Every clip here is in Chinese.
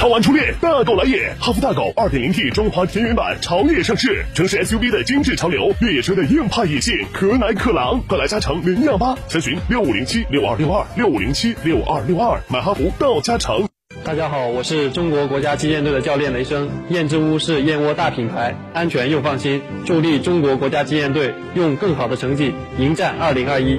超玩初恋，大狗来也！哈弗大狗 2.0T 中华田园版潮野上市，城市 SUV 的精致潮流，越野车的硬派野性，可奶可狼，快来加诚零幺八，详询六五零七六二六二六五零七六二六二，买哈弗到加诚。大家好，我是中国国家击剑队的教练雷声。燕之屋是燕窝大品牌，安全又放心，助力中国国家击剑队用更好的成绩迎战二零二一。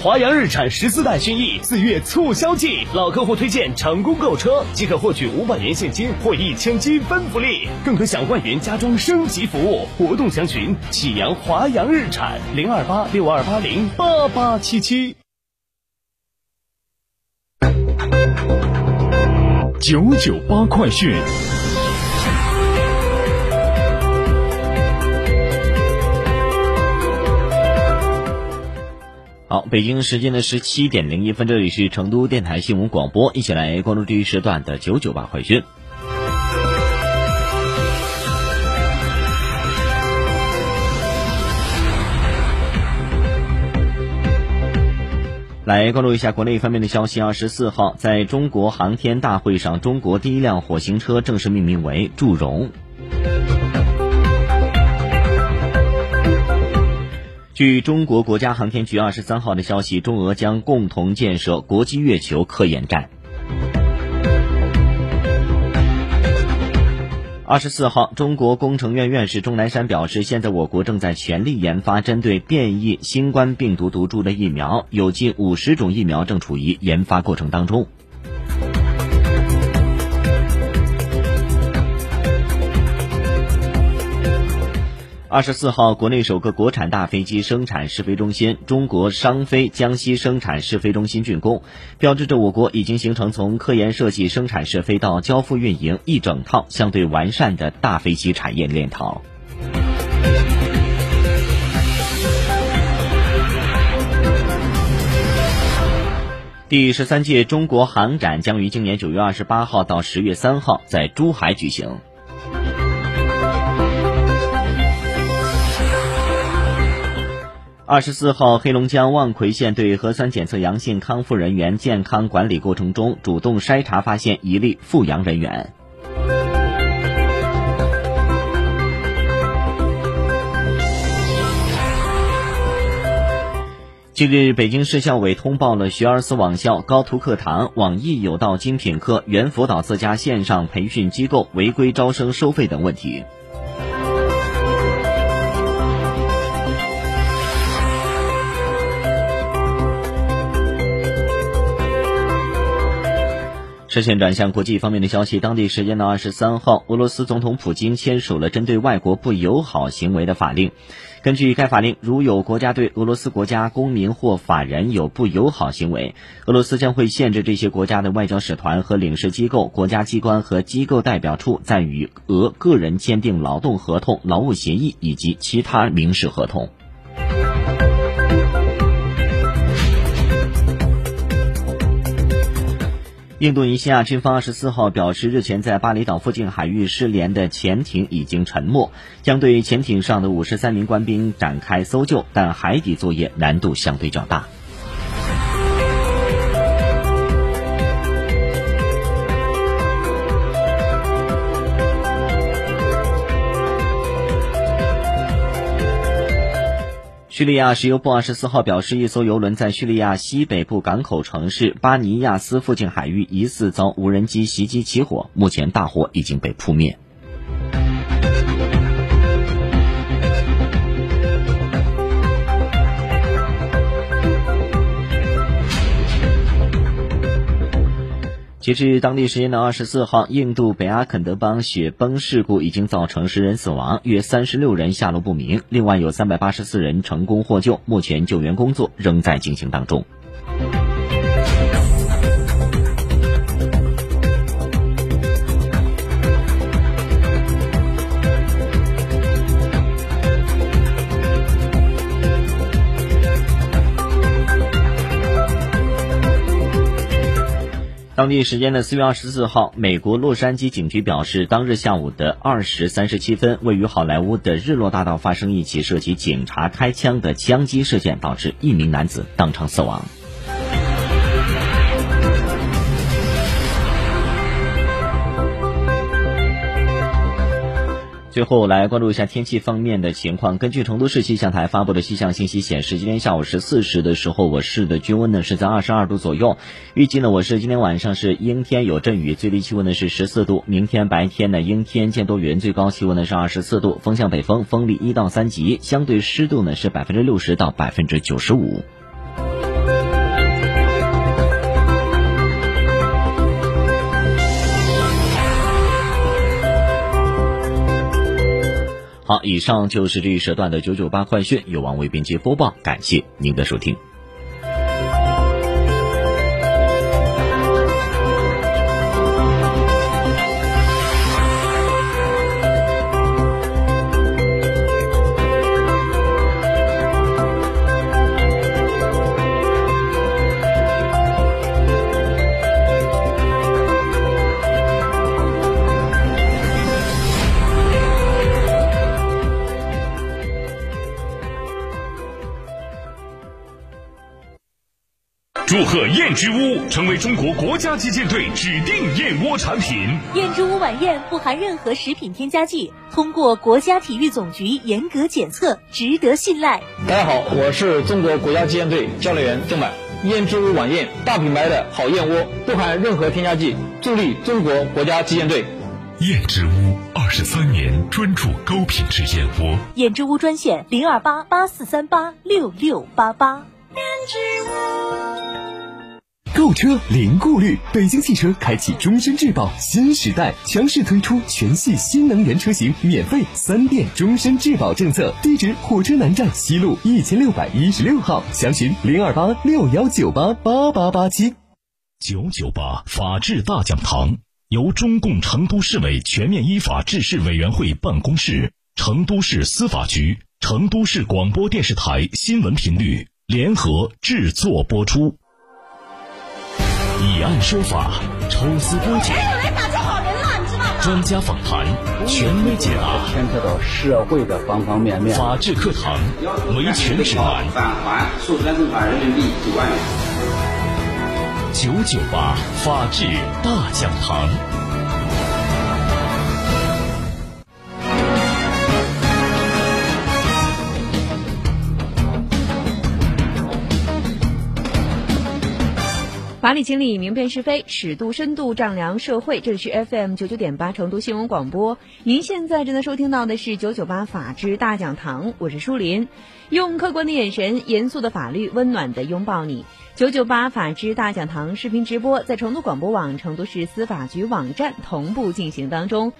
华阳日产十四代轩逸四月促销季，老客户推荐成功购车即可获取五百元现金或一千积分福利，更可享万元家装升级服务。活动详询启阳华阳日产零二八六二八零八八七七。九九八快讯。好，北京时间的十七点零一分，这里是成都电台新闻广播，一起来关注这一时段的九九八快讯。来关注一下国内方面的消息。二十四号，在中国航天大会上，中国第一辆火星车正式命名为“祝融”。据中国国家航天局二十三号的消息，中俄将共同建设国际月球科研站。二十四号，中国工程院院士钟南山表示，现在我国正在全力研发针对变异新冠病毒毒株的疫苗，有近五十种疫苗正处于研发过程当中。二十四号，国内首个国产大飞机生产试飞中心——中国商飞江西生产试飞中心竣工，标志着我国已经形成从科研设计、生产试飞到交付运营一整套相对完善的大飞机产业链条。第十三届中国航展将于今年九月二十八号到十月三号在珠海举行。二十四号，黑龙江望奎县对核酸检测阳性康复人员健康管理过程中主动筛查发现一例复阳人员。近日，北京市教委通报了学而思网校、高途课堂、网易有道精品课、猿辅导四家线上培训机构违规招生收费等问题。视线转向国际方面的消息，当地时间的二十三号，俄罗斯总统普京签署了针对外国不友好行为的法令。根据该法令，如有国家对俄罗斯国家公民或法人有不友好行为，俄罗斯将会限制这些国家的外交使团和领事机构、国家机关和机构代表处在与俄个人签订劳动合同、劳务协议以及其他民事合同。印度尼西亚军方二十四号表示，日前在巴厘岛附近海域失联的潜艇已经沉没，将对潜艇上的五十三名官兵展开搜救，但海底作业难度相对较大。叙利亚石油部二十四号表示，一艘油轮在叙利亚西北部港口城市巴尼亚斯附近海域疑似遭无人机袭击起火，目前大火已经被扑灭。截至当地时间的二十四号，印度北阿肯德邦雪崩事故已经造成十人死亡，约三十六人下落不明，另外有三百八十四人成功获救，目前救援工作仍在进行当中。当地时间的四月二十四号，美国洛杉矶警局表示，当日下午的二时三十七分，位于好莱坞的日落大道发生一起涉及警察开枪的枪击事件，导致一名男子当场死亡。最后来关注一下天气方面的情况。根据成都市气象台发布的气象信息显示，今天下午十四时的时候，我市的均温呢是在二十二度左右。预计呢，我市今天晚上是阴天有阵雨，最低气温呢是十四度。明天白天呢阴天见多云，最高气温呢是二十四度，风向北风，风力一到三级，相对湿度呢是百分之六十到百分之九十五。好，以上就是这一时段的九九八快讯，由王伟编辑播报，感谢您的收听。祝贺燕之屋成为中国国家击剑队指定燕窝产品。燕之屋晚宴不含任何食品添加剂，通过国家体育总局严格检测，值得信赖。大家好，我是中国国家击剑队教练员郑满。燕之屋晚宴，大品牌的好燕窝，不含任何添加剂，助力中国国家击剑队。燕之屋二十三年专注高品质燕窝。燕之屋专线零二八八四三八六六八八。购车零顾虑，北京汽车开启终身质保新时代，强势推出全系新能源车型免费三电终身质保政策。地址：火车南站西路一千六百一十六号，详询零二八六幺九八八八八七。九九八法治大讲堂由中共成都市委全面依法治市委员会办公室、成都市司法局、成都市广播电视台新闻频率联合制作播出。以案说法，抽丝剥茧，来打救好人了，你知道吗？专家访谈，权威解答，牵扯到社会的方方面面。法治课堂，维权指南，返还授权证款人民币九万元。九九八法治大讲堂。法理情理，明辨是非，尺度深度丈量社会。这里是 FM 九九点八成都新闻广播，您现在正在收听到的是九九八法治大讲堂，我是舒林，用客观的眼神，严肃的法律，温暖的拥抱你。九九八法治大讲堂视频直播在成都广播网、成都市司法局网站同步进行当中。